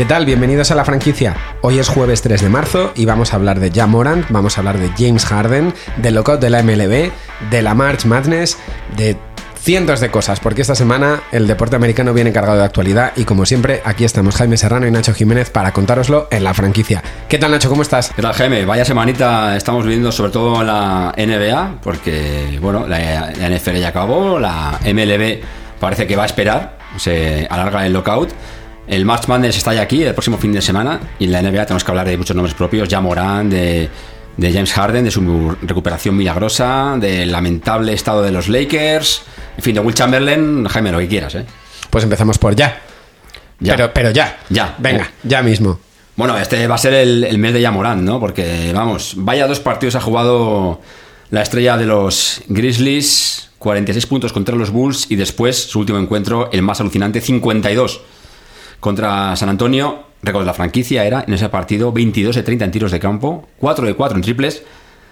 ¿Qué tal? Bienvenidos a la franquicia. Hoy es jueves 3 de marzo y vamos a hablar de Jam Morant, vamos a hablar de James Harden, del lockout de la MLB, de la March Madness, de cientos de cosas, porque esta semana el deporte americano viene cargado de actualidad y como siempre aquí estamos Jaime Serrano y Nacho Jiménez para contároslo en la franquicia. ¿Qué tal Nacho? ¿Cómo estás? ¿Qué tal Jaime? Vaya semanita estamos viviendo sobre todo la NBA, porque bueno, la NFL ya acabó, la MLB parece que va a esperar, se alarga el lockout. El March Madness está ya aquí el próximo fin de semana y en la NBA tenemos que hablar de muchos nombres propios, ya Morán, de, de James Harden, de su recuperación milagrosa, del lamentable estado de los Lakers, en fin, de Will Chamberlain, Jaime, lo que quieras, ¿eh? Pues empezamos por ya. Ya. Pero, pero ya. Ya. Venga, Eh. ya mismo. Bueno, este va a ser el, el mes de Yamorán, ¿no? Porque, vamos, vaya dos partidos ha jugado la estrella de los Grizzlies, 46 puntos contra los Bulls y después su último encuentro, el más alucinante, 52 contra San Antonio. Récord de la franquicia era en ese partido 22 de 30 en tiros de campo, 4 de 4 en triples.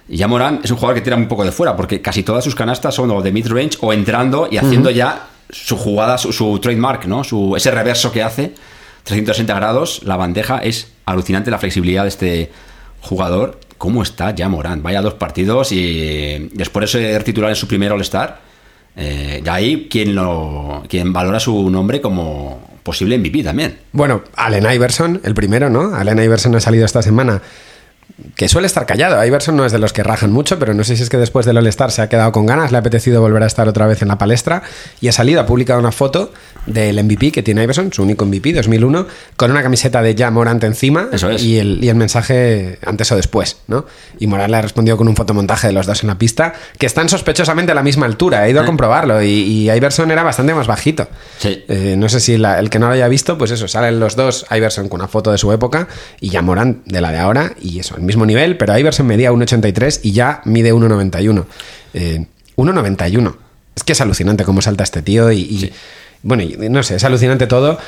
Y ya Morán es un jugador que tira muy poco de fuera, porque casi todas sus canastas son o de mid-range o entrando y haciendo ya su jugada, su, su trademark, ¿no? Su, ese reverso que hace, 360 grados, la bandeja, es alucinante la flexibilidad de este jugador. ¿Cómo está ya Morán? Vaya dos partidos y después de ser titular en su primer All-Star, eh, ya hay quien, lo, quien valora su nombre como posible MVP también. Bueno, Allen Iverson, el primero, ¿no? Allen Iverson ha salido esta semana que suele estar callado. Iverson no es de los que rajan mucho, pero no sé si es que después del All-Star se ha quedado con ganas, le ha apetecido volver a estar otra vez en la palestra y ha salido, ha publicado una foto del MVP que tiene Iverson, su único MVP 2001, con una camiseta de Ja Morant encima Eso es. y, el, y el mensaje antes o después, ¿no? Y Morant le ha respondido con un fotomontaje de los dos en la pista, que están sospechosamente a la misma altura, he ido a comprobarlo y, y Iverson era bastante más bajito. Sí. Eh, no sé si la- el que no lo haya visto, pues eso, salen los dos, Iverson con una foto de su época y ya Morant de la de ahora, y eso, al mismo nivel, pero Iverson medía 1,83 y ya mide 1,91. Eh, 1,91. Es que es alucinante cómo salta este tío y, y, bueno, y no sé, es alucinante todo.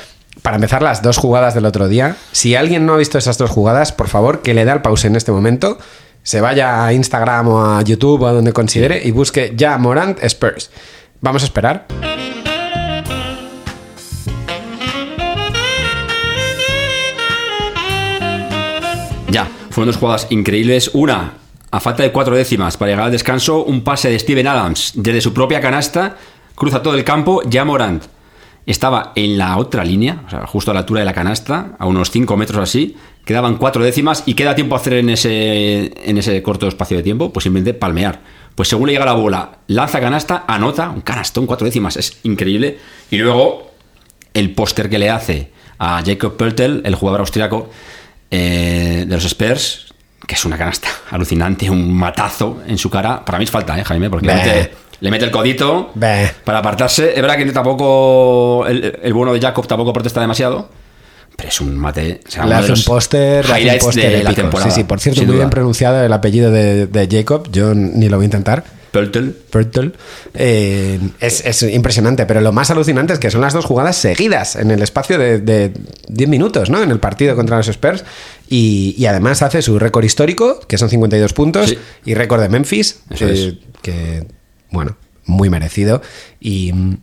Para empezar, las dos jugadas del otro día. Si alguien no ha visto esas dos jugadas, por favor, que le dé al pause en este momento, se vaya a Instagram o a YouTube o a donde considere y busque ya Morant Spurs. Vamos a esperar. Fueron dos jugadas increíbles. Una, a falta de cuatro décimas para llegar al descanso, un pase de Steven Adams desde su propia canasta, cruza todo el campo, ya Morant estaba en la otra línea, o sea, justo a la altura de la canasta, a unos 5 metros así, quedaban cuatro décimas y queda tiempo a hacer en ese, en ese corto espacio de tiempo, pues simplemente palmear. Pues según le llega la bola, lanza canasta, anota, un canastón, cuatro décimas, es increíble. Y luego el póster que le hace a Jacob Pöltl, el jugador austriaco eh, de los Spurs, que es una canasta alucinante, un matazo en su cara. Para mí es falta, ¿eh, Jaime? Porque le mete, le mete el codito Bah. para apartarse. Es verdad que tampoco el, el bueno de Jacob tampoco protesta demasiado, pero es un mate. o sea, Le hace un póster, un de la temporada. Sí, sí, por cierto, muy bien pronunciado el apellido de, de Jacob. Yo ni lo voy a intentar. Pöltl. Purtle. Eh, es, es impresionante, pero lo más alucinante es que son las dos jugadas seguidas en el espacio de, de 10 minutos, ¿no? En el partido contra los Spurs. Y, y además hace su récord histórico, que son 52 puntos, Sí. y récord de Memphis, que, bueno, muy merecido. Y mm,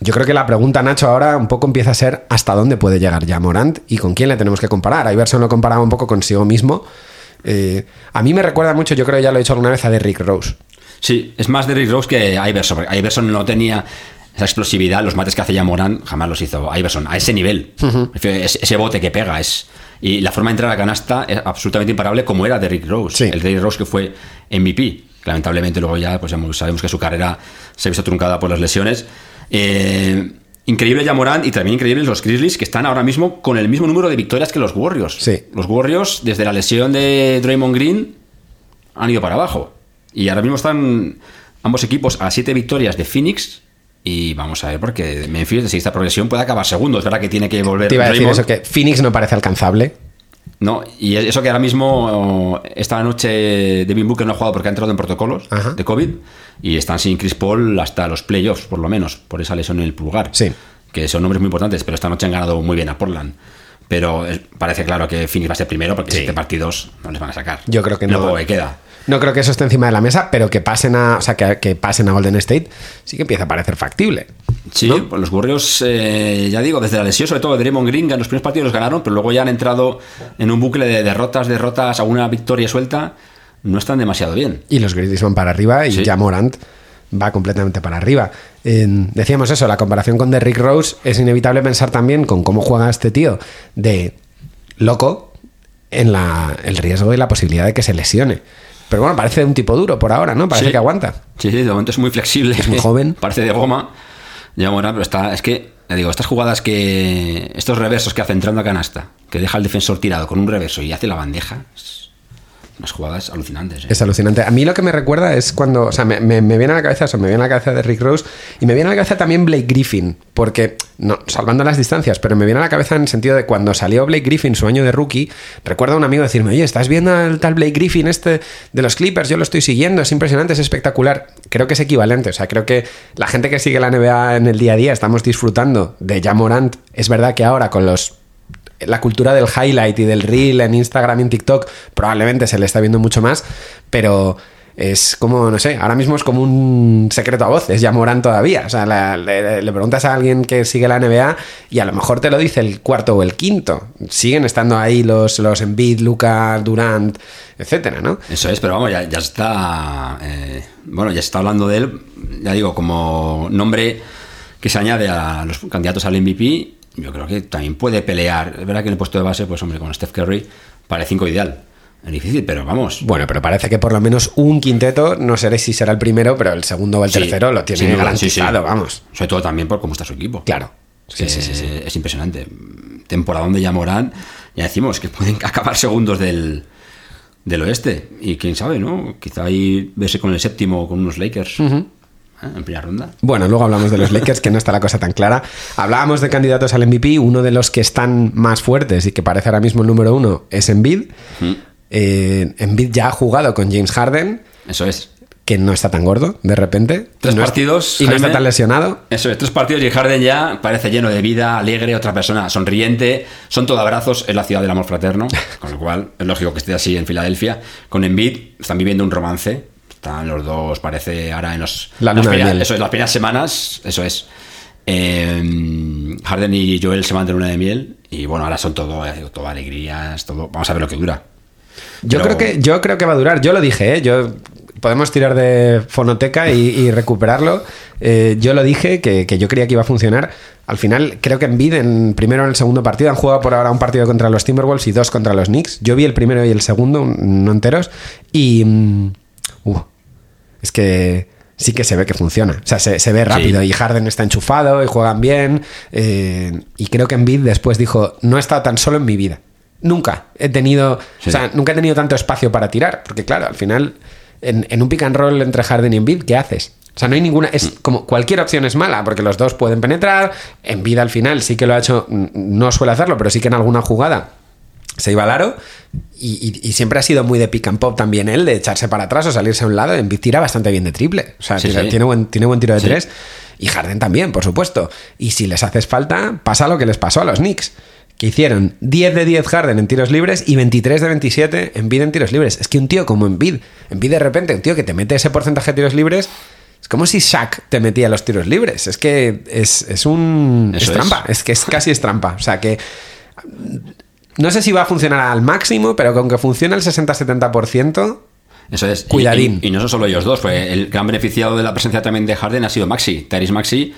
yo creo que la pregunta, Nacho, ahora un poco empieza a ser hasta dónde puede llegar ya Morant y con quién le tenemos que comparar. Iverson lo comparaba un poco consigo mismo. Eh, a mí me recuerda mucho, yo creo que ya lo he dicho alguna vez, a Derrick Rose. Sí, es más de Rick Rose que Iverson. porque Iverson no tenía esa explosividad, los mates que hace ya Morán jamás los hizo Iverson, a ese nivel. Ese, ese bote que pega es. Y la forma de entrar a la canasta es absolutamente imparable, como era de Rick Rose. Sí. El Rick Rose que fue MVP. Lamentablemente, luego ya pues, ya sabemos que su carrera se ha visto truncada por las lesiones. Eh, increíble ya Morán y también increíbles los Grizzlies que están ahora mismo con el mismo número de victorias que los Warriors. Sí. Los Warriors, desde la lesión de Draymond Green, han ido para abajo. Y ahora mismo están ambos equipos a siete victorias de Phoenix. Y vamos a ver, porque Memphis, de esta progresión, puede acabar segundo. Es verdad que tiene que volver Te iba a decir eso, que Phoenix no parece alcanzable. No, y eso que ahora mismo, esta noche Devin Booker no ha jugado porque ha entrado en protocolos Ajá. de COVID. Y están sin Chris Paul hasta los playoffs, por lo menos, por esa lesión en el pulgar. Sí. Que son nombres muy importantes, pero esta noche han ganado muy bien a Portland. Pero eh, parece claro que Phoenix va a ser primero porque Sí. siete partidos no les van a sacar. Yo creo que no. que queda. No creo que eso esté encima de la mesa, pero que pasen a, o sea, que, que pasen a Golden State sí que empieza a parecer factible. Sí, pues los Warriors, eh, ya digo, desde la lesión, sobre todo de Draymond Green, en los primeros partidos los ganaron, pero luego ya han entrado en un bucle de derrotas, derrotas, alguna victoria suelta, no están demasiado bien. Y los Grizzlies van para arriba y Sí. ya Morant va completamente para arriba. Eh, decíamos eso, la comparación con Derrick Rose es inevitable pensar también con cómo juega este tío de loco en la, el riesgo y la posibilidad de que se lesione. Pero bueno, parece un tipo duro por ahora, ¿no? Parece Sí. que aguanta. Sí, sí, de momento es muy flexible. Es muy joven. Parece de goma. Ya Morán, pero está. Es que, ya digo, estas jugadas que. Estos reversos que hace entrando a canasta, que deja al defensor tirado con un reverso y hace la bandeja. es unas jugadas alucinantes. ¿eh? Es alucinante. A mí lo que me recuerda es cuando, o sea, me, me- me viene a la cabeza eso, me viene a la cabeza de Rick Rose y me viene a la cabeza también Blake Griffin, porque, no, salvando las distancias, pero me viene a la cabeza en el sentido de cuando salió Blake Griffin, su año de rookie, recuerdo a un amigo decirme, oye, ¿estás viendo al tal Blake Griffin este de los Clippers? Yo lo estoy siguiendo, es impresionante, es espectacular. Creo que es equivalente, o sea, creo que la gente que sigue la NBA en el día a día estamos disfrutando de Ja Morant. Es verdad que ahora con los la cultura del highlight y del reel en Instagram y en TikTok probablemente se le está viendo mucho más, pero es como, no sé, ahora mismo es como un secreto a voces, ya Morán todavía. O sea, la- le, preguntas a alguien que sigue la NBA y a lo mejor te lo dice el cuarto o el quinto. Siguen estando ahí los, los Embiid, Luca, Durant, etcétera, ¿no? Eso es, pero vamos, ya, ya está. eh, bueno, ya se está hablando de él, ya digo, como nombre que se añade a los candidatos al MVP. Yo creo que también puede pelear. Es verdad que en el puesto de base, pues hombre, con Steph Curry, para el 5 ideal. Es difícil, pero vamos. Bueno, pero parece que por lo menos un quinteto, no sé si será el primero, pero el segundo o el Sí, tercero lo tiene duda, garantizado, sí, sí. vamos. Sobre todo también por cómo está su equipo. Claro. Sí, sí, sí, sí. Es impresionante. Temporadón de Yamorán, ya decimos que pueden acabar segundos del, del oeste. Y quién sabe, ¿no? Quizá ahí verse con el séptimo con unos Lakers ¿eh? en primera ronda. Bueno, luego hablamos de los Lakers, que no está la cosa tan clara. Hablábamos de candidatos al MVP, uno de los que están más fuertes y que parece ahora mismo el número uno es Embiid. Eh, Embiid ya ha jugado con James Harden, Eso es. que no está tan gordo de repente. Tres es- partidos, Y no está tan lesionado. Eso es, tres partidos y Harden ya parece lleno de vida, alegre, otra persona sonriente, son todo abrazos, es la ciudad del amor fraterno, con lo cual es lógico que esté así en Filadelfia. Con Embiid están viviendo un romance, están los dos, parece ahora en los, La las de primeras- miel. eso es, las primeras semanas, eso es. Eh, Harden y Joel se van de luna de miel y bueno, ahora son todo, eh, todo alegrías, todo. Vamos a ver lo que dura. Yo, Pero- creo que, yo creo que va a durar, yo lo dije, ¿eh? yo, podemos tirar de fonoteca y, y recuperarlo. Eh, yo lo dije, que, que yo creía que iba a funcionar. Al final, creo que Embiid en primero en el segundo partido han jugado por ahora un partido contra los Timberwolves y dos contra los Knicks. Yo vi el primero y el segundo, no enteros, y... mm, uh, es que sí que se ve que funciona. O sea, se, se ve rápido Sí. y Harden está enchufado y juegan bien. eh, y creo que Embiid después dijo, no he estado tan solo en mi vida. Nunca he tenido, Sí. o sea, nunca he tenido tanto espacio para tirar. Porque claro, al final, en, en un pick and roll entre Harden y Embiid, ¿qué haces? O sea, no hay ninguna. Es como cualquier opción es mala, porque los dos pueden penetrar. Embiid al final sí que lo ha hecho, mm, no suele hacerlo, pero sí que en alguna jugada se iba al aro y, y- y siempre ha sido muy de pick and pop también él, de echarse para atrás o salirse a un lado. Embiid tira bastante bien de triple, o sea, Sí, tira- sí. Tiene, buen, tiene buen tiro de Sí. tres. Y Harden también, por supuesto. Y si les haces falta, pasa lo que les pasó a los Knicks, que hicieron 10 de 10 Harden en tiros libres y 23 de 27 Embiid en tiros libres. Es que un tío como Embiid, Embiid de repente, un tío que te mete ese porcentaje de tiros libres, es como si Shaq te metía los tiros libres. Es que es, es un... Eso es es. trampa, es que es casi es trampa. O sea que no sé si va a funcionar al máximo, pero con que funcione el 60-70%, Eso es. Cuidadín. Y, y no son solo ellos dos, fue el gran beneficiado de la presencia también de Harden ha sido Maxi, Tyrese Maxi,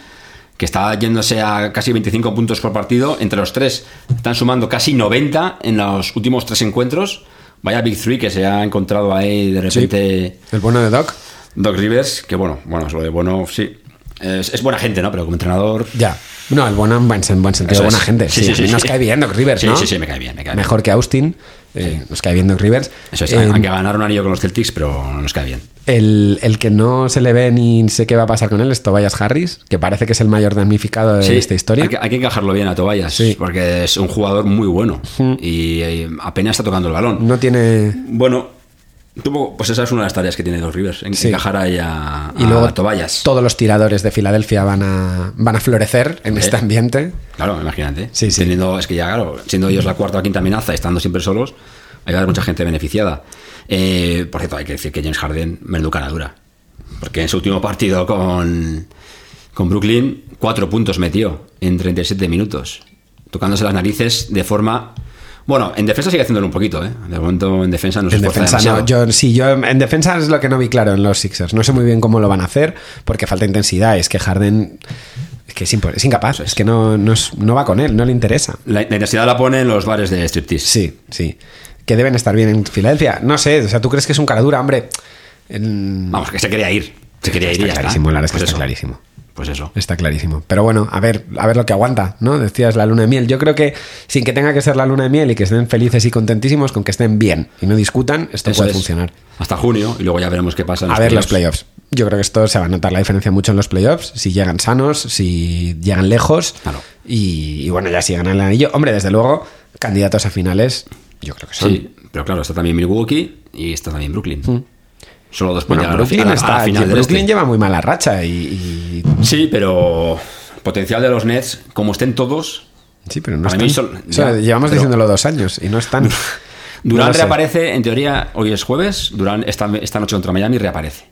que está yéndose a casi 25 puntos por partido. Entre los tres están sumando casi 90 en los últimos tres encuentros. Vaya Big Three que se ha encontrado ahí de repente el bueno de Doc. Doc Rivers, que bueno, bueno, es lo de bueno, sí. Es, es buena gente, ¿no? Pero como entrenador. Ya. No, el bueno en buen, en buen sentido, Eso buena es. gente. Sí, Sí, sí, a mí sí, nos sí. cae bien Doc Rivers, Sí, ¿no? sí, sí, me cae bien, me cae bien. Mejor que Austin. eh, nos cae bien Doc Rivers. Eso es, Eh, aunque ganaron un anillo con los Celtics, pero no nos cae bien. el, el que no se le ve ni sé qué va a pasar con él es Tobias Harris, que parece que es el mayor damnificado de esta historia. Hay que, hay que encajarlo bien a Tobayas, Sí. porque es un jugador muy bueno y eh, apenas está tocando el balón. No tiene. Bueno, tuvo- pues esa es una de las tareas que tiene los Rivers, en- Sí. encajar a, Y luego a Tobayas. todos los tiradores de Filadelfia van a, van a florecer en este ambiente. Claro, imagínate. Sí, sí. Teniendo, es que ya, claro, siendo ellos la cuarta o quinta amenaza, estando siempre solos, hay que haber mucha gente beneficiada. Eh, por cierto, hay que decir que James Harden merduca dura. Porque en su último partido con, con Brooklyn, cuatro puntos metió en 37 minutos, tocándose las narices de forma bueno, en defensa sigue haciéndolo un poquito, ¿eh? De momento en defensa no se En defensa no, yo, sí, yo en defensa es lo que no vi claro en los Sixers. No sé muy bien cómo lo van a hacer porque falta intensidad. Es que Harden es que es, es incapaz, es que no, no, es- no va con él, no le interesa. La, la intensidad la pone en los bares de striptease. Sí, sí. Que deben estar bien en Filadelfia. No sé, o sea, ¿tú crees que es un cara dura, hombre? Vamos, que se quería ir. Se quería ir Está ya clarísimo, la verdad es que Pues está clarísimo. Pues eso. Está clarísimo. Pero bueno, a ver, a ver lo que aguanta, ¿no? Decías la luna de miel. Yo creo que sin que tenga que ser la luna de miel y que estén felices y contentísimos, con que estén bien y no discutan, esto Eso puede es. funcionar. Hasta junio y luego ya veremos qué pasa en A ver los playoffs. Yo creo que esto se va a notar la diferencia mucho en los playoffs, si llegan sanos, si llegan lejos. Claro. Y, y bueno, ya si ganan el anillo. Hombre, desde luego, candidatos a finales, yo creo que son. Sí, pero claro, está también Milwaukee y está también Brooklyn. Solo dos. Bueno, Brooklyn, a la, a está, la final Brooklyn este. lleva muy mala racha y, y- Sí, pero potencial de los Nets, como estén todos, Sí, pero no están. O sea, ya, llevamos pero- diciéndolo dos años y no están. Durán No reaparece, en teoría, hoy es jueves, Durán esta, esta noche contra Miami reaparece.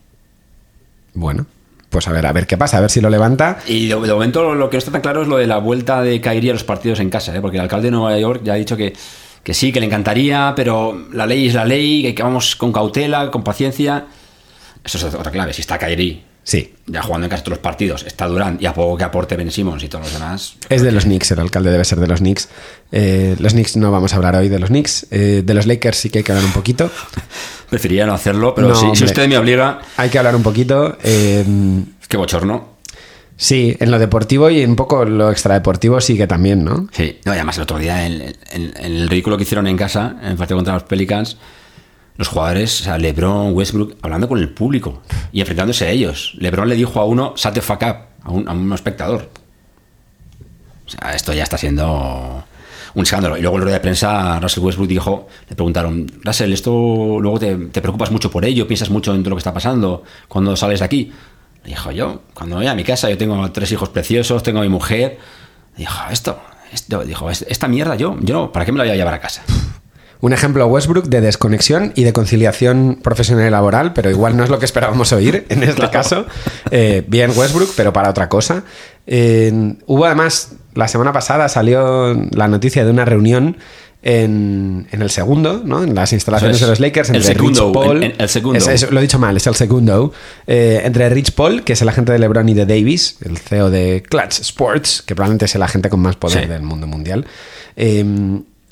Bueno, pues a ver, a ver qué pasa, a ver si lo levanta. Y de, de momento lo que no está tan claro es lo de la vuelta de Kyrie a los partidos en casa, ¿eh? porque el alcalde de Nueva York ya ha dicho que, que sí, que le encantaría, pero la ley es la ley, que vamos con cautela, con paciencia. Eso es otra clave. Si está Kyrie Sí, ya jugando en casi todos los partidos, está Durán y a poco que aporte Ben Simmons y todos los demás. es de los Knicks, el alcalde debe ser de los Knicks. Eh, los Knicks no vamos a habablar hoy de los Knicks. Eh, de los Lakers sí que hay que hablar un poquito. Preferiría no hacerlo, pero No, si, usted me obliga, Hay que hablar un poquito. eh, qué bochorno. Sí, en lo deportivo y un poco lo extradeportivo sí que también, ¿no? Sí, no, y además el otro día, en, en- en el ridículo que hicieron en casa, en el contra los Pelicans, los jugadores, o sea, LeBron, Westbrook, hablando con el público y enfrentándose a ellos. LeBron le dijo a uno, shut the fuck up, a un, a un espectador. O sea, esto ya está siendo un escándalo. Y luego en la rueda de prensa, Russell Westbrook dijo, le preguntaron, Russell, esto luego te, te preocupas mucho por ello, piensas mucho en todo lo que está pasando cuando sales de aquí. Dijo yo, cuando voy a mi casa, yo tengo tres hijos preciosos, tengo a mi mujer. Dijo, esto, esto dijo, "es- esta mierda yo, yo ¿para qué me la voy a llevar a casa? Un ejemplo Westbrook de desconexión y de conciliación profesional y laboral, pero igual no es lo que esperábamos oír en este caso. Eh, bien Westbrook, pero para otra cosa. Eh, hubo además, la semana pasada salió la noticia de una reunión en, en el segundo, ¿no? en las instalaciones de los Lakers, El entre segundo, Rich Paul. en- en- el segundo. Es- es- lo he dicho mal, es el segundo. Eh, entre Rich Paul, que es el agente de LeBron y de Davis, el CEO de Clutch Sports, que probablemente es el agente con más poder Sí. del mundo mundial. Eh,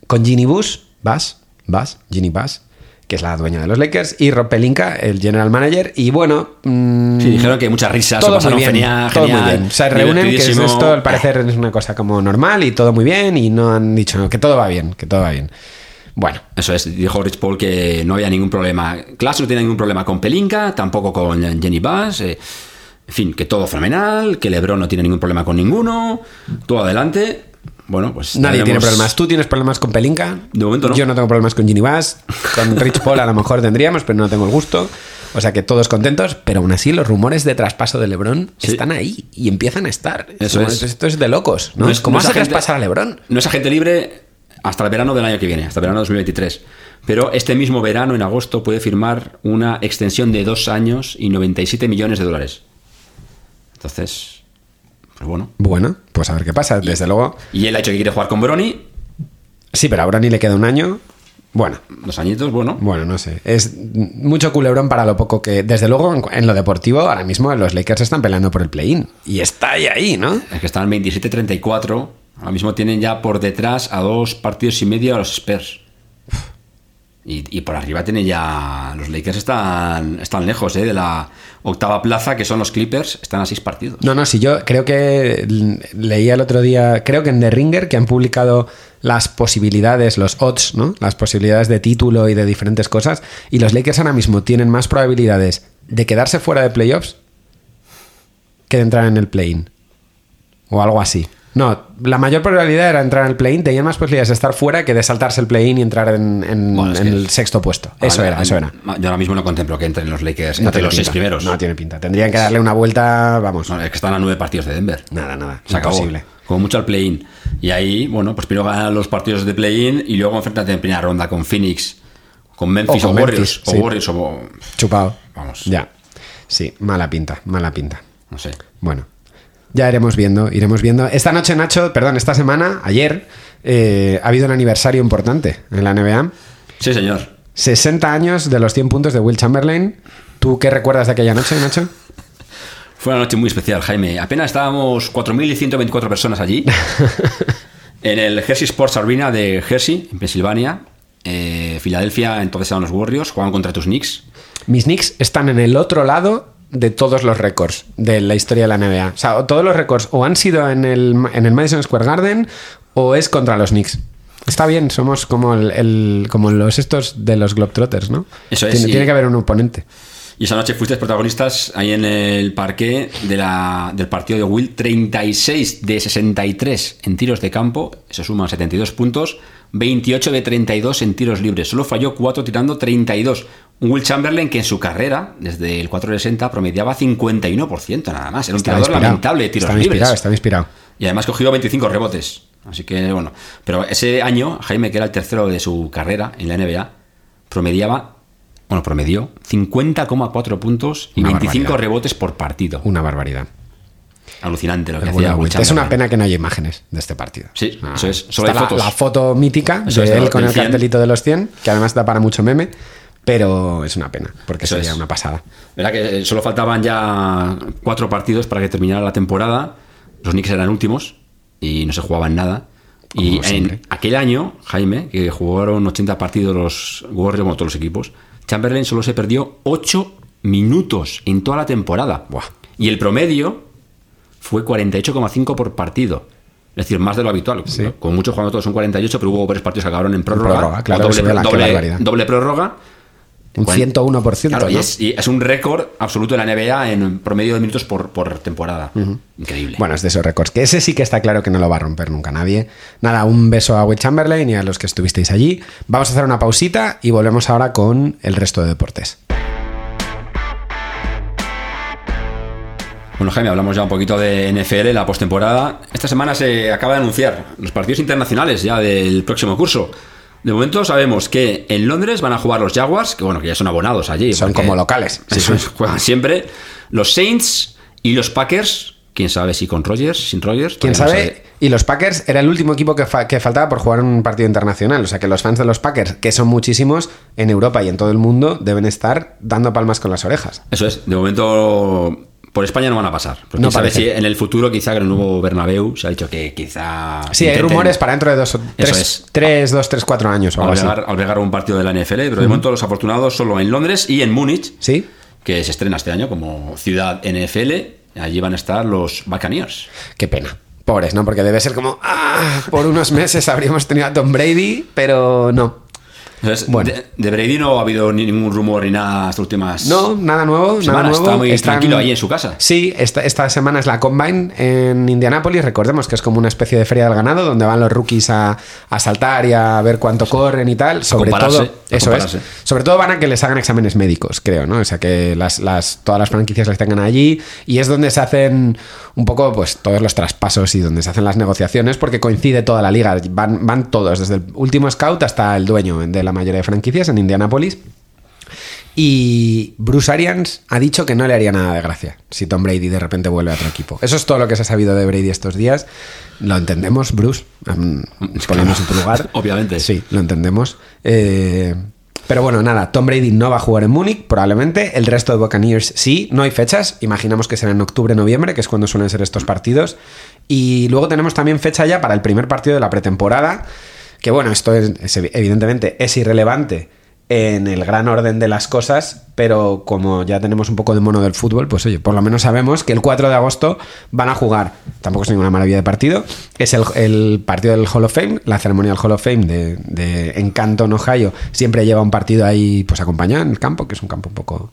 con Ginny Bush, Bass, Bass, Ginny Bass, que es la dueña de los Lakers, y Rob Pelinka, el general manager. Y bueno, mm, Sí, dijeron que muchas risas, todo muy bien, genial, todo muy bien. Se reúnen, que es esto al parecer es una cosa como normal y todo muy bien, y no han dicho no, que todo va bien, que todo va bien. Bueno, Eso es, dijo Rich Paul que no había ningún problema. Clash no tiene ningún problema con Pelinka, tampoco con Jenny Bass. eh, en fin, que todo fenomenal, que LeBron no tiene ningún problema con ninguno. Todo adelante. Bueno, pues. nadie tiene problemas. ¿Tú tienes problemas con Pelinka? De momento no. Yo no tengo problemas con Ginny Bass. Con Rich Paul a lo mejor tendríamos, pero no tengo el gusto. O sea que todos contentos, pero aún así los rumores de traspaso de LeBron Sí. están ahí y empiezan a estar. Eso es. Esto es de locos, ¿no? No es- ¿Cómo no vas a traspasar a LeBron? No es agente libre hasta el verano del año que viene, hasta el verano de 2023. Pero este mismo verano, en agosto, puede firmar una extensión de dos años y 97 millones de dólares. Entonces, pues bueno. Bueno, pues a ver qué pasa. Desde luego, Y él ha dicho que quiere jugar con Brony. sí, pero a Bronny le queda un año. Bueno, Dos añitos, bueno. Bueno, no sé. Es mucho culebrón para lo poco que. Desde luego, en, en lo deportivo, ahora mismo los Lakers están peleando por el play-in. Y está ahí, ahí, ¿no? Es que están 27-34. Ahora mismo tienen ya por detrás a dos partidos y medio a los Spurs. Y, por arriba tienen ya. Los Lakers están, están lejos ¿eh? de la octava plaza, que son los Clippers. Están a seis partidos. No, no, si yo creo que leía el otro día, creo que en The Ringer, que han publicado las posibilidades, los odds, ¿no? Las posibilidades de título y de diferentes cosas. Y los Lakers ahora mismo tienen más probabilidades de quedarse fuera de playoffs que de entrar en el play-in. O algo así. No, la mayor probabilidad era entrar en el play-in, tenían más posibilidades de estar fuera que de saltarse el play-in y entrar en, en- Bueno, es en que- el sexto puesto. Eso era, eso era. Yo ahora mismo no contemplo que entren los Lakers No entre los seis primeros. No tiene pinta. Tendrían que darle una vuelta, vamos. No, es que están a nueve partidos de Denver. Nada, nada. Se acabó. imposible. Como mucho al play-in. Y ahí, bueno, pues primero ganan los partidos de play-in y luego enfrentate en primera ronda con Phoenix, con Memphis o, con Warriors. Memphis, o sí. Warriors o. Chupado. Vamos. Ya. Sí, mala pinta, mala pinta. No sé. Bueno, ya iremos viendo, iremos viendo. Esta noche, Nacho, perdón, esta semana, ayer, eh, ha habido un aniversario importante en la NBA. Sí, señor. 60 años de los 100 puntos de Will Chamberlain. ¿Tú qué recuerdas de aquella noche, Nacho? Fue una noche muy especial, Jaime. Apenas estábamos 4.124 personas allí. en el Hershey Sports Arena de Hershey, en Pensilvania. Eh, Filadelfia, entonces eran los Warriors, jugaban contra tus Knicks. Mis Knicks están en el otro lado de todos los récords de la historia de la NBA. O sea, todos los récords o han sido en el, en el Madison Square Garden o es contra los Knicks. Está bien, somos como, el, el- como los estos de los Globetrotters, ¿no? Eso es, Tiene, y- tiene que haber un oponente. Y esa noche fuisteis protagonistas ahí en el parque de la, del partido de Will. 36 de 63 en tiros de campo. Eso suma 72 puntos. 28 de 32 en tiros libres. Solo falló 4 tirando 32. Un Will Chamberlain que en su carrera, desde el 460, promediaba 51% nada más. Era un Estaba tirador inspirado. lamentable de tiros Estaba libres. inspirado, estaba inspirado. Y además cogió 25 rebotes. Así que bueno. Pero ese año, Jaime, que era el tercero de su carrera en la NBA, promediaba, bueno, promedió 50,4 puntos y Una 25 barbaridad. rebotes por partido. Una barbaridad. Alucinante lo que hacía. Es una Chamberlain. pena que no haya imágenes de este partido. Sí, Ah, eso es. Solo hay fotos. La, foto mítica Eso de él con el 100. cartelito de los 100, que además da para mucho meme, pero es una pena, porque Eso sería es. una pasada. Verdad que solo faltaban ya cuatro partidos para que terminara la temporada. Los Knicks eran últimos y no se jugaban nada. Y Como siempre. en aquel año, Jaime, que jugaron 80 partidos los Warriors, como todos los equipos, Chamberlain solo se perdió 8 minutos en toda la temporada. Buah. Y el promedio fue 48,5 por partido. Es decir, más de lo habitual. Sí. Con muchos jugando todos son 48, pero hubo varios partidos que acabaron en prórroga. prórroga, claro, o doble, doble- doble prórroga. Un Cuaren- 101%. Claro, y es, y es un récord absoluto de la NBA en promedio de minutos por, por temporada. Increíble. Bueno, es de esos récords. Que ese sí que está claro que no lo va a romper nunca nadie. Nada, un beso a Will Chamberlain y a los que estuvisteis allí. Vamos a hacer una pausita y volvemos ahora con el resto de deportes. Bueno, Jaime, hablamos ya un poquito de NFL, la postemporada. Esta semana se acaba de anunciar los partidos internacionales ya del próximo curso. De momento sabemos que en Londres van a jugar los Jaguars, que bueno, que ya son abonados allí. Son como locales. Sí, juegan siempre. Los Saints y los Packers. Quién sabe si con Rogers, sin Rogers. ¿Quién no sabe? Y los Packers era el último equipo que, fa- que faltaba por jugar un partido internacional. O sea que los fans de los Packers, que son muchísimos en Europa y en todo el mundo, deben estar dando palmas con las orejas. Eso es, de momento por España no van a pasar. Pero No sabe si en el futuro, quizá con el nuevo Bernabéu, se ha dicho que quizá. Sí, hay rumores para dentro de dos, o- tres, es. tres, dos, tres, cuatro años o algo así. albergar, albergar un partido de la NFL, pero de momento los afortunados solo en Londres y en Múnich, ¿Sí? que se estrena este año como ciudad NFL. Allí van a estar los Buccaneers. Qué pena. Pobres, ¿no? Porque debe ser como, ah, por unos meses habríamos tenido a Tom Brady, pero no. Entonces, Bueno. de, de Brady no ha habido ni ningún rumor ni nada estas últimas. No, nada nuevo, nada Semana, nuevo. está muy Están- tranquilo ahí en su casa. Sí, esta, esta semana es la Combine en Indianápolis. Recordemos que es como una especie de feria del ganado donde van los rookies a, a saltar y a ver cuánto corren y tal. Sobre todo, eso es. Sobre todo van a que les hagan exámenes médicos, creo, ¿no? O sea, que las, las, todas las franquicias las tengan allí y es donde se hacen un poco pues todos los traspasos y donde se hacen las negociaciones porque coincide toda la liga. Van, van todos, desde el último scout hasta el dueño de la mayoría de franquicias en Indianápolis. Y Bruce Arians ha dicho que no le haría nada de gracia si Tom Brady de repente vuelve a otro equipo. Eso es todo lo que se ha sabido de Brady estos días. Lo entendemos, Bruce. Ponemos en tu lugar. Obviamente. Sí, lo entendemos. Eh, pero bueno, nada, Tom Brady no va a jugar en Múnich, probablemente. El resto de Buccaneers sí, no hay fechas. Imaginamos que será en octubre, noviembre, que es cuando suelen ser estos partidos. Y luego tenemos también fecha ya para el primer partido de la pretemporada. Que bueno, esto es, es evi- evidentemente es irrelevante en el gran orden de las cosas, pero como ya tenemos un poco de mono del fútbol, pues oye, por lo menos sabemos que el 4 de agosto van a jugar, tampoco es ninguna maravilla de partido, es el, el partido del Hall of Fame, la ceremonia del Hall of Fame de, de en Canton, Ohio, siempre lleva un partido ahí pues acompañado en el campo, que es un campo un poco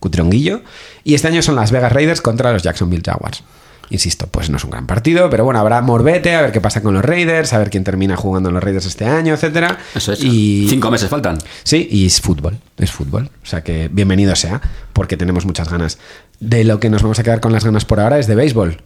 cutronguillo, y este año son las Vegas Raiders contra los Jacksonville Jaguars. Insisto, pues no es un gran partido, pero bueno, habrá morbete, a ver qué pasa con los Raiders, a ver quién termina jugando en los Raiders este año, etcétera. Eso es. Y, Cinco meses faltan. Sí, y es fútbol, es fútbol. O sea que bienvenido sea, porque tenemos muchas ganas. De lo que nos vamos a quedar con las ganas por ahora es de béisbol.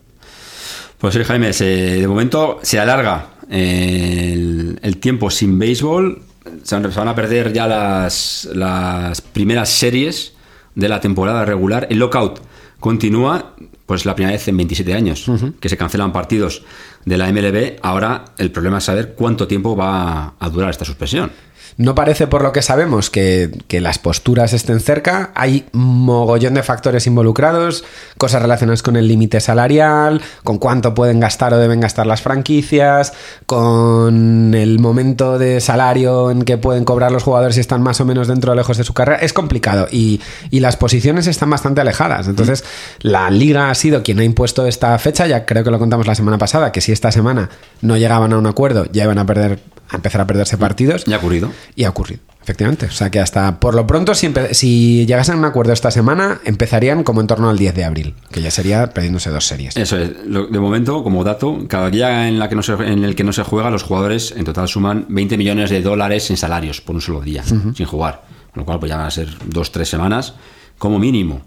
Pues sí, Jaime, se- de momento se alarga eh, el, el tiempo sin béisbol. se van a perder ya las, las primeras series de la temporada regular. El lockout continúa, pues la primera vez en 27 años que se cancelan partidos de la MLB. Ahora el problema es saber cuánto tiempo va a durar esta suspensión. No parece, por lo que sabemos, que, las posturas estén cerca. Hay mogollón de factores involucrados, cosas relacionadas con el límite salarial, con cuánto pueden gastar o deben gastar las franquicias, con el momento de salario en que pueden cobrar los jugadores si están más o menos dentro o lejos de su carrera. Es complicado y, y las posiciones están bastante alejadas. Entonces, la liga ha sido quien ha impuesto esta fecha. Ya creo que lo contamos la semana pasada, que si esta semana no llegaban a un acuerdo, ya iban a perder a empezar a perderse partidos. Y ha ocurrido. Y ha ocurrido, efectivamente. O sea que hasta, por lo pronto, si, si llegasen a un acuerdo esta semana, empezarían como en torno al 10 de abril, que ya sería perdiéndose dos series. Eso es. De momento, como dato, cada día en, la que no se, en el que no se juega, los jugadores en total suman 20 millones de dólares en salarios por un solo día, sin jugar. Con lo cual, pues ya van a ser dos, tres semanas como mínimo.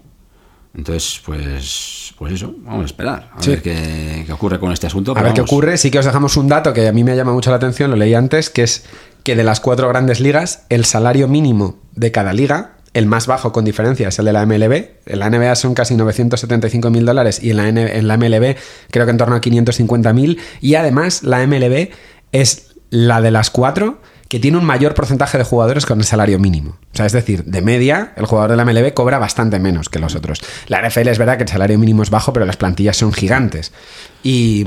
Entonces, pues, pues eso, vamos a esperar a ver qué, ocurre con este asunto. A ver qué ocurre. Sí que os dejamos un dato que a mí me llama mucho la atención, lo leí antes, que es que de las cuatro grandes ligas, el salario mínimo de cada liga, el más bajo con diferencia, es el de la MLB. En la NBA son casi 975 mil dólares y en la, en la MLB creo que en torno a 550 mil. Y además la MLB es la de las cuatro que tiene un mayor porcentaje de jugadores con el salario mínimo. O sea, es decir, de media, el jugador de la MLB cobra bastante menos que los otros. La NFL es verdad que el salario mínimo es bajo, pero las plantillas son gigantes. Y,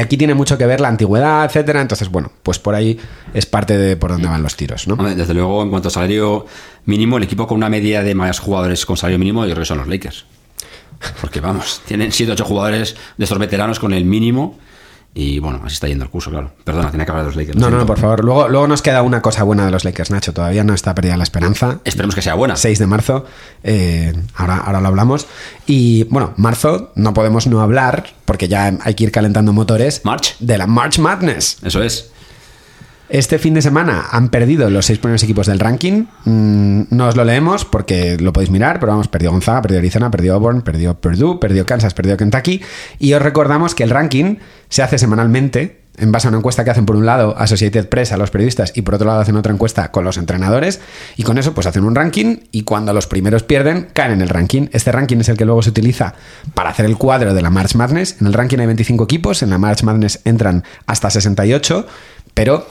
aquí tiene mucho que ver la antigüedad, etcétera. Entonces, bueno, pues por ahí es parte de por dónde van los tiros, ¿no? Desde luego, en cuanto a salario mínimo, el equipo con una media de más jugadores con salario mínimo, yo creo que son los Lakers. Porque vamos, tienen 7 8 jugadores de estos veteranos con el mínimo y bueno, así está yendo el curso, claro. Perdona, tenía que hablar de los Lakers. No, no, por favor. Luego, luego nos queda una cosa buena de los Lakers, Nacho. Todavía no está perdida la esperanza. Esperemos que sea buena. 6 de marzo. Eh, ahora, ahora lo hablamos. Y bueno, marzo no podemos no hablar, porque ya hay que ir calentando motores. March. De la March Madness. Eso es. Este fin de semana han perdido los seis primeros equipos del ranking. Mm, no os lo leemos porque lo podéis mirar, pero vamos, perdió Gonzaga, perdió Arizona, perdió Auburn, perdió Purdue, perdió Kansas, perdió Kentucky. Y os recordamos que el ranking se hace semanalmente en base a una encuesta que hacen por un lado Associated Press a los periodistas y por otro lado hacen otra encuesta con los entrenadores y con eso pues hacen un ranking y cuando los primeros pierden caen en el ranking. Este ranking es el que luego se utiliza para hacer el cuadro de la March Madness. En el ranking hay 25 equipos, en la March Madness entran hasta 68, pero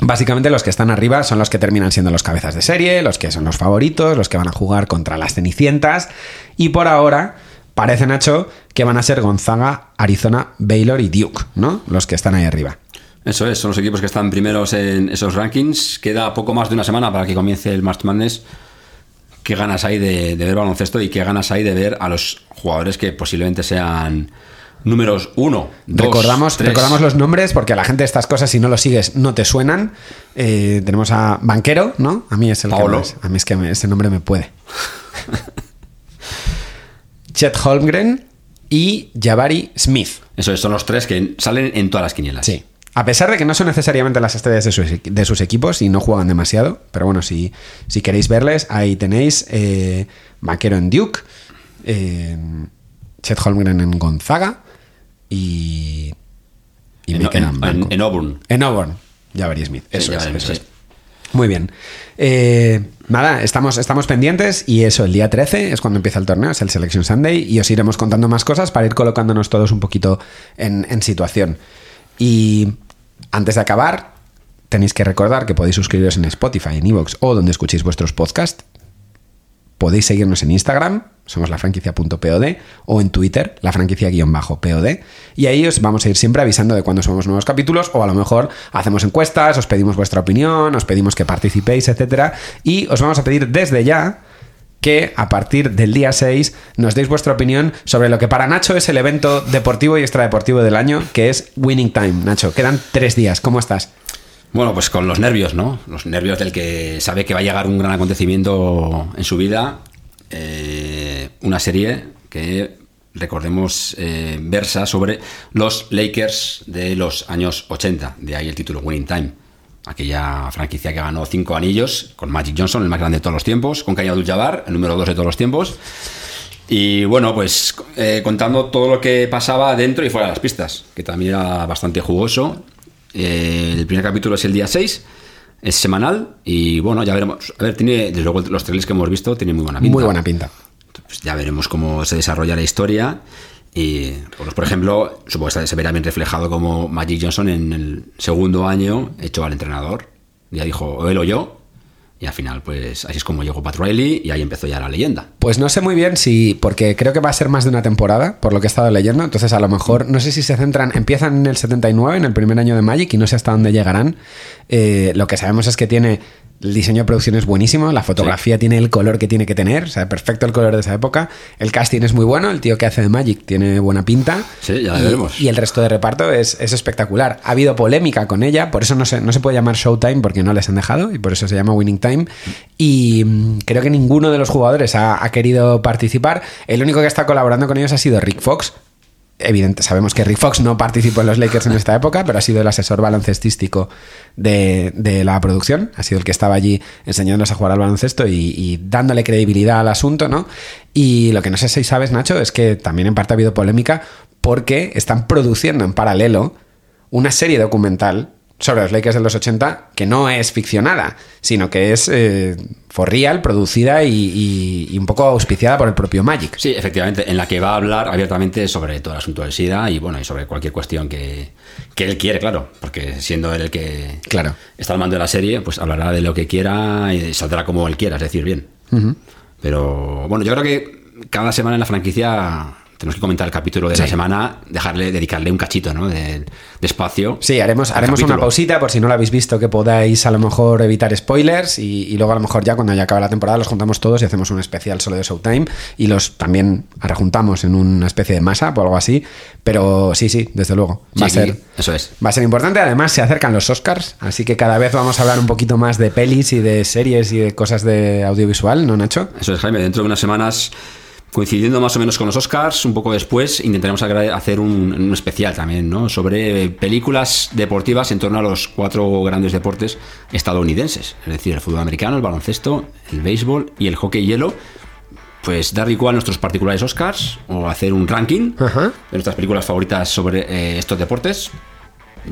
Básicamente los que están arriba son los que terminan siendo los cabezas de serie, los que son los favoritos, los que van a jugar contra las cenicientas. Y por ahora parece, Nacho, que van a ser Gonzaga, Arizona, Baylor y Duke, ¿no? Los que están ahí arriba. Eso es, son los equipos que están primeros en esos rankings. Queda poco más de una semana para que comience el March Madness. Qué ganas hay de, de ver baloncesto y qué ganas hay de ver a los jugadores que posiblemente sean números uno. recordamos, recordamos los nombres porque a la gente estas cosas, si no lo sigues, no te suenan. Eh, tenemos a Banquero, ¿no? A mí es el Paolo. a mí es que ese nombre me puede. Chet Holmgren y Jabari Smith. Eso son los tres que salen en todas las quinielas. Sí. A pesar de que no son necesariamente las estrellas de sus, equipos y no juegan demasiado, pero bueno, si, si queréis verles, ahí tenéis eh, Banquero en Duke, eh, Chet Holmgren en Gonzaga, y, en, en, Auburn. En Auburn, ya veréis Smith. Eso, es, Muy bien. Eh, nada, estamos, estamos pendientes y eso, el día 13 es cuando empieza el torneo, es el Selection Sunday y os iremos contando más cosas para ir colocándonos todos un poquito en, en situación. Y antes de acabar, tenéis que recordar que podéis suscribiros en Spotify, en Evox o donde escuchéis vuestros podcasts. Podéis seguirnos en Instagram, somos la franquicia.pod, o en Twitter, la franquicia-pod. Y ahí os vamos a ir siempre avisando de cuando subamos nuevos capítulos, o a lo mejor hacemos encuestas, os pedimos vuestra opinión, os pedimos que participéis, etc. Y os vamos a pedir desde ya que a partir del día 6 nos deis vuestra opinión sobre lo que para Nacho es el evento deportivo y extradeportivo del año, que es Winning Time. Nacho, quedan tres días, ¿cómo estás? Bueno, pues con los nervios, ¿no? Los nervios del que sabe que va a llegar un gran acontecimiento en su vida. Eh, una serie que, recordemos, eh, versa sobre los Lakers de los años 80. De ahí el título Winning Time. Aquella franquicia que ganó cinco anillos con Magic Johnson, el más grande de todos los tiempos, con Karim Abdul-Jabbar, el número dos de todos los tiempos. Y bueno, pues eh, contando todo lo que pasaba dentro y fuera de las pistas, que también era bastante jugoso el primer capítulo es el día 6. Es semanal y bueno, ya veremos. A ver, tiene, desde luego los trailers que hemos visto tienen muy buena pinta. Muy buena pinta. Pues ya veremos cómo se desarrolla la historia. Y, pues, por ejemplo, supongo que se verá bien reflejado como Magic Johnson en el segundo año echó al entrenador. Ya dijo, o él o yo, y al final, pues así es como llegó Pat Riley y ahí empezó ya la leyenda. Pues no sé muy bien si, porque creo que va a ser más de una temporada, por lo que he estado leyendo. Entonces, a lo mejor, no sé si se centran, empiezan en el 79, en el primer año de Magic, y no sé hasta dónde llegarán. Eh, lo que sabemos es que tiene el diseño de producción es buenísimo, la fotografía tiene el color que tiene que tener, o sea, perfecto el color de esa época. El casting es muy bueno, el tío que hace de Magic tiene buena pinta. Sí, ya y, veremos. Y el resto de reparto es, es, espectacular. Ha habido polémica con ella, por eso no se, no se puede llamar Showtime porque no les han dejado y por eso se llama Winning Time. Y mm, creo que ninguno de los jugadores ha, querido participar. El único que está colaborando con ellos ha sido Rick Fox, evidente, sabemos que Rick Fox no participó en los Lakers en esta época, pero ha sido el asesor baloncestístico de, de la producción, ha sido el que estaba allí enseñándonos a jugar al baloncesto y, y, dándole credibilidad al asunto, ¿no? Y lo que no sé si sabes, Nacho, es que también en parte ha habido polémica porque están produciendo en paralelo una serie documental sobre los Lakers de los 80 que no es ficcionada, sino que es eh, for real, producida y, y, y, un poco auspiciada por el propio Magic. Sí, efectivamente, en la que va a hablar abiertamente sobre todo el asunto del SIDA y bueno, y sobre cualquier cuestión que, que él quiere, claro, porque siendo él el que claro. está al mando de la serie, pues hablará de lo que quiera y saldrá como él quiera, es decir, bien. Uh -huh. Pero bueno, yo creo que cada semana en la franquicia tenemos que comentar el capítulo de sí. la semana, dejarle, dedicarle un cachito, ¿no? De, de espacio. Sí, haremos, haremos una pausita por si no lo habéis visto, que podáis a lo mejor evitar spoilers y, y, luego a lo mejor ya cuando ya acabe la temporada los juntamos todos y hacemos un especial solo de Showtime y los también rejuntamos en una especie de masa o algo así. Pero sí, sí, desde luego. Va sí, a ser, eso es. Va a ser importante. Además, se acercan los Oscars, así que cada vez vamos a hablar un poquito más de pelis y de series y de cosas de audiovisual, ¿no, Nacho? Eso es, Jaime. Dentro de unas semanas coincidiendo más o menos con los Oscars, un poco después intentaremos hacer un, un, especial también, ¿no? Sobre películas deportivas en torno a los cuatro grandes deportes estadounidenses, es decir, el fútbol americano, el baloncesto, el béisbol y el hockey hielo. Pues dar igual nuestros particulares Oscars o hacer un ranking de nuestras películas favoritas sobre eh, estos deportes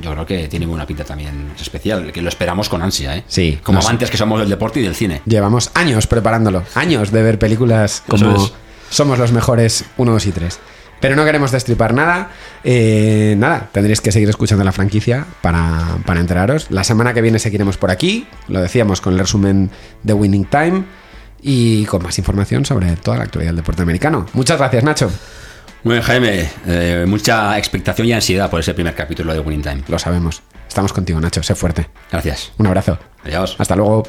yo creo que tiene una pinta también especial, que lo esperamos con ansia, ¿eh? Sí. Como amantes que somos del deporte y del cine. Llevamos años preparándolo, años de ver películas como somos los mejores 1, 2 y 3. Pero no queremos destripar nada. Eh, nada, tendréis que seguir escuchando la franquicia para, para, enteraros. La semana que viene seguiremos por aquí, lo decíamos con el resumen de Winning Time y con más información sobre toda la actualidad del deporte americano. Muchas gracias, Nacho. Muy bien, Jaime. Eh, mucha expectación y ansiedad por ese primer capítulo de Winning Time. Lo sabemos. Estamos contigo, Nacho. Sé fuerte. Gracias. Un abrazo. Adiós. Hasta luego.